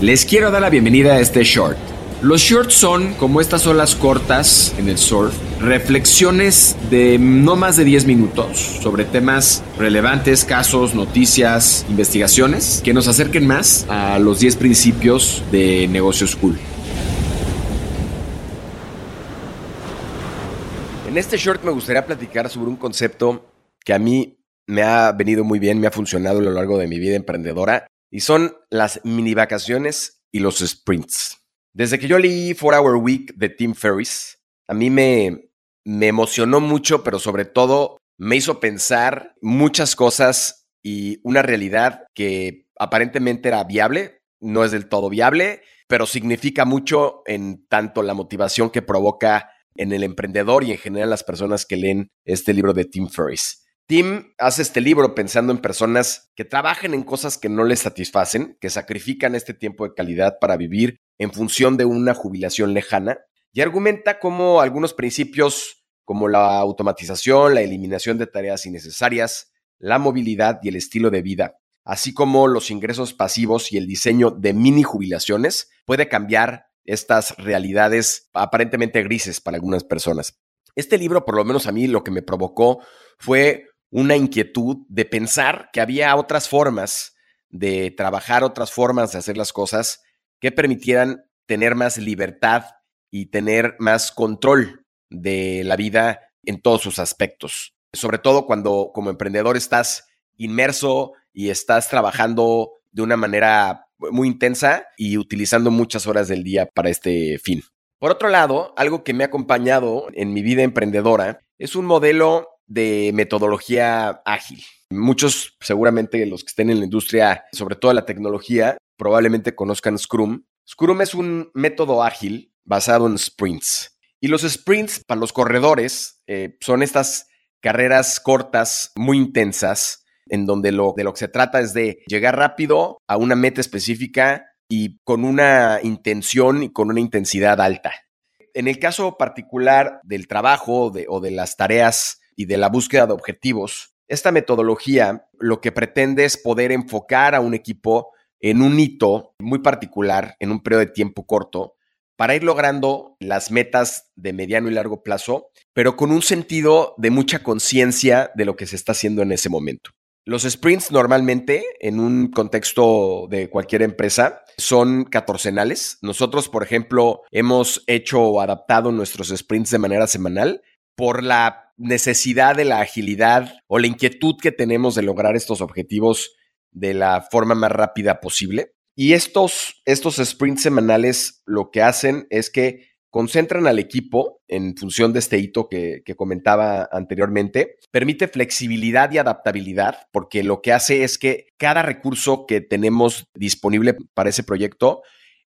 Les quiero dar la bienvenida a este short. Los shorts son, como estas olas cortas en el surf, reflexiones de no más de 10 minutos sobre temas relevantes, casos, noticias, investigaciones que nos acerquen más a los 10 principios de negocios cool. En este short me gustaría platicar sobre un concepto que a mí me ha venido muy bien, me ha funcionado a lo largo de mi vida emprendedora y son las mini vacaciones y los sprints. Desde que yo leí 4 Hour Week de Tim Ferriss, a mí me, me emocionó mucho, pero sobre todo me hizo pensar muchas cosas y una realidad que aparentemente era viable, no es del todo viable, pero significa mucho en tanto la motivación que provoca en el emprendedor y en general las personas que leen este libro de Tim Ferriss. Tim hace este libro pensando en personas que trabajan en cosas que no les satisfacen, que sacrifican este tiempo de calidad para vivir en función de una jubilación lejana, y argumenta cómo algunos principios como la automatización, la eliminación de tareas innecesarias, la movilidad y el estilo de vida, así como los ingresos pasivos y el diseño de mini jubilaciones, puede cambiar estas realidades aparentemente grises para algunas personas. Este libro, por lo menos a mí, lo que me provocó fue una inquietud de pensar que había otras formas de trabajar, otras formas de hacer las cosas que permitieran tener más libertad y tener más control de la vida en todos sus aspectos. Sobre todo cuando como emprendedor estás inmerso y estás trabajando de una manera muy intensa y utilizando muchas horas del día para este fin. Por otro lado, algo que me ha acompañado en mi vida emprendedora es un modelo de metodología ágil. Muchos, seguramente los que estén en la industria, sobre todo la tecnología, probablemente conozcan Scrum. Scrum es un método ágil basado en sprints. Y los sprints para los corredores eh, son estas carreras cortas, muy intensas, en donde lo, de lo que se trata es de llegar rápido a una meta específica y con una intención y con una intensidad alta. En el caso particular del trabajo o de las tareas y de la búsqueda de objetivos, esta metodología lo que pretende es poder enfocar a un equipo en un hito muy particular, en un periodo de tiempo corto, para ir logrando las metas de mediano y largo plazo, pero con un sentido de mucha conciencia de lo que se está haciendo en ese momento. Los sprints normalmente, en un contexto de cualquier empresa, son catorcenales. Nosotros, por ejemplo, hemos hecho o adaptado nuestros sprints de manera semanal por la necesidad de la agilidad o la inquietud que tenemos de lograr estos objetivos de la forma más rápida posible. Y estos, estos sprints semanales lo que hacen es que concentran al equipo en función de este hito que, que, comentaba anteriormente, permite flexibilidad y adaptabilidad, porque lo que hace es que cada recurso que tenemos disponible para ese proyecto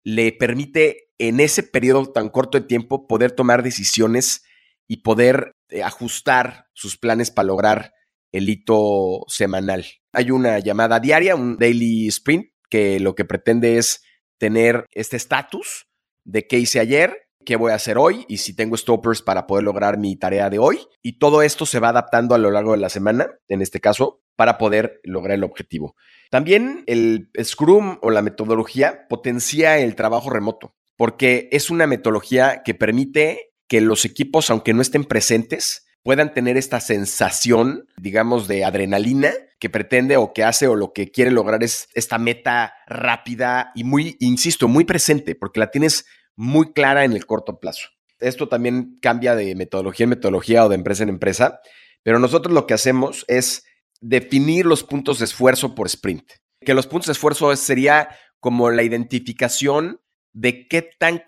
le permite en ese periodo tan corto de tiempo poder tomar decisiones y poder eh, ajustar sus planes para lograr el hito semanal. Hay una llamada diaria, un daily sprint, que lo que pretende es tener este estatus de qué hice ayer, qué voy a hacer hoy y si tengo stoppers para poder lograr mi tarea de hoy. Y todo esto se va adaptando a lo largo de la semana, en este caso, para poder lograr el objetivo. También el Scrum o la metodología potencia el trabajo remoto, porque es una metodología que permite que los equipos, aunque no estén presentes, puedan tener esta sensación, digamos, de adrenalina que pretende o que hace o lo que quiere lograr es esta meta rápida y muy, insisto, muy presente, porque la tienes muy clara en el corto plazo. Esto también cambia de metodología en metodología o de empresa en empresa, pero nosotros lo que hacemos es definir los puntos de esfuerzo por sprint. Que los puntos de esfuerzo sería como la identificación de qué tan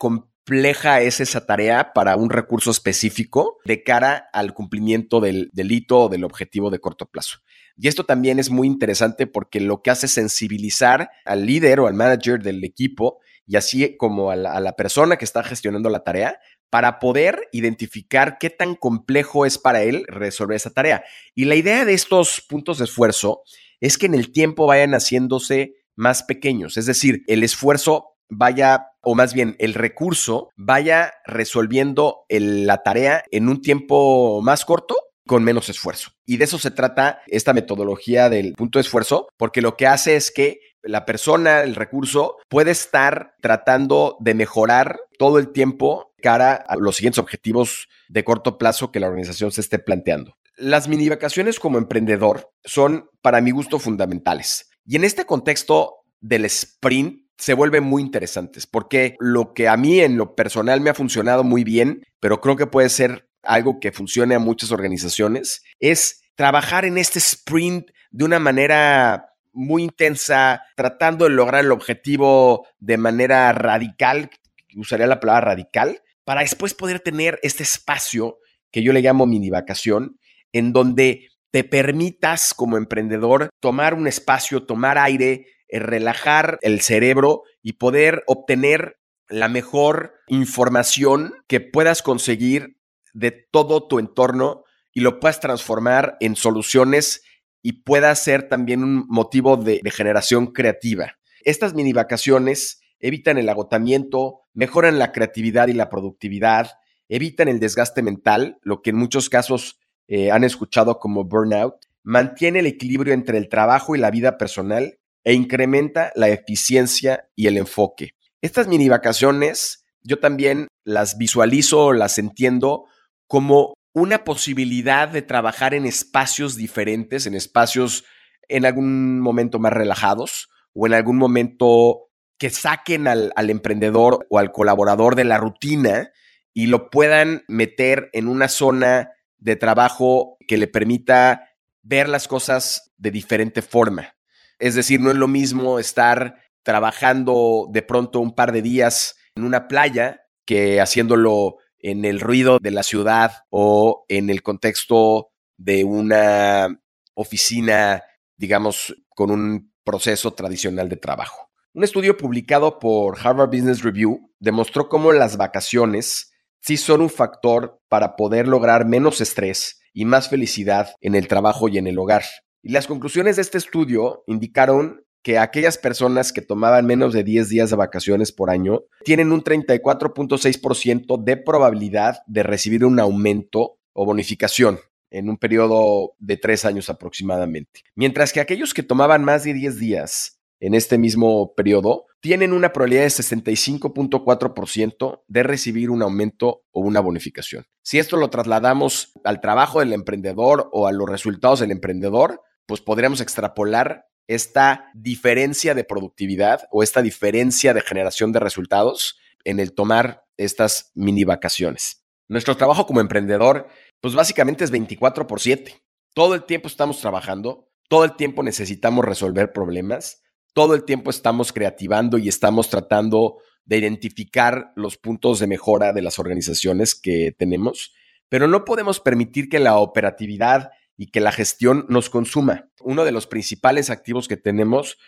compleja es esa tarea para un recurso específico de cara al cumplimiento del delito o del objetivo de corto plazo. Y esto también es muy interesante porque lo que hace es sensibilizar al líder o al manager del equipo y así como a la, a la persona que está gestionando la tarea para poder identificar qué tan complejo es para él resolver esa tarea. Y la idea de estos puntos de esfuerzo es que en el tiempo vayan haciéndose más pequeños, es decir, el esfuerzo vaya, o más bien el recurso, vaya resolviendo la tarea en un tiempo más corto con menos esfuerzo. Y de eso se trata esta metodología del punto de esfuerzo, porque lo que hace es que la persona, el recurso, puede estar tratando de mejorar todo el tiempo cara a los siguientes objetivos de corto plazo que la organización se esté planteando. Las mini vacaciones como emprendedor son, para mi gusto, fundamentales. Y en este contexto del sprint se vuelven muy interesantes, porque lo que a mí en lo personal me ha funcionado muy bien, pero creo que puede ser algo que funcione a muchas organizaciones, es trabajar en este sprint de una manera muy intensa, tratando de lograr el objetivo de manera radical, usaría la palabra radical, para después poder tener este espacio que yo le llamo mini vacación, en donde te permitas como emprendedor tomar un espacio, tomar aire, relajar el cerebro y poder obtener la mejor información que puedas conseguir de todo tu entorno y lo puedas transformar en soluciones y pueda ser también un motivo de, de generación creativa. Estas mini vacaciones evitan el agotamiento, mejoran la creatividad y la productividad, evitan el desgaste mental, lo que en muchos casos eh, han escuchado como burnout, mantiene el equilibrio entre el trabajo y la vida personal e incrementa la eficiencia y el enfoque. Estas mini vacaciones yo también las visualizo, las entiendo como una posibilidad de trabajar en espacios diferentes, en espacios en algún momento más relajados o en algún momento que saquen al, al, emprendedor o al colaborador de la rutina y lo puedan meter en una zona de trabajo que le permita ver las cosas de diferente forma. Es decir, no es lo mismo estar trabajando de pronto un par de días en una playa que haciéndolo en el ruido de la ciudad o en el contexto de una oficina, digamos, con un proceso tradicional de trabajo. Un estudio publicado por Harvard Business Review demostró cómo las vacaciones sí son un factor para poder lograr menos estrés y más felicidad en el trabajo y en el hogar. Y las conclusiones de este estudio indicaron que aquellas personas que tomaban menos de 10 días de vacaciones por año tienen un 34.6% de probabilidad de recibir un aumento o bonificación en un periodo de tres años aproximadamente. Mientras que aquellos que tomaban más de 10 días en este mismo periodo tienen una probabilidad de 65.4% de recibir un aumento o una bonificación. Si esto lo trasladamos al trabajo del emprendedor o a los resultados del emprendedor, pues podríamos extrapolar esta diferencia de productividad o esta diferencia de generación de resultados en el tomar estas mini vacaciones. Nuestro trabajo como emprendedor, pues básicamente es 24 por 7. Todo el tiempo estamos trabajando, todo el tiempo necesitamos resolver problemas todo el tiempo estamos creativando y estamos tratando de identificar los puntos de mejora de las organizaciones que tenemos, pero no podemos permitir que la operatividad y que la gestión nos consuma. Uno de los principales activos que tenemos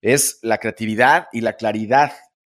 es la creatividad y la claridad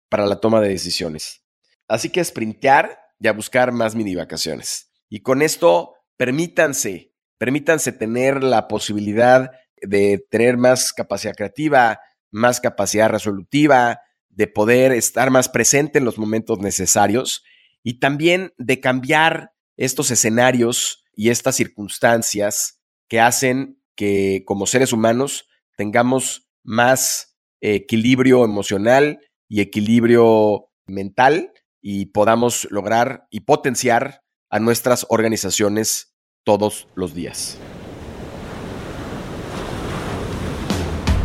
para la toma de decisiones. Así que sprintear y a buscar más mini vacaciones. Y con esto, permítanse, permítanse tener la posibilidad de tener más capacidad creativa, más capacidad resolutiva, de poder estar más presente en los momentos necesarios y también de cambiar estos escenarios y estas circunstancias que hacen que como seres humanos tengamos más equilibrio emocional y equilibrio mental y podamos lograr y potenciar a nuestras organizaciones todos los días.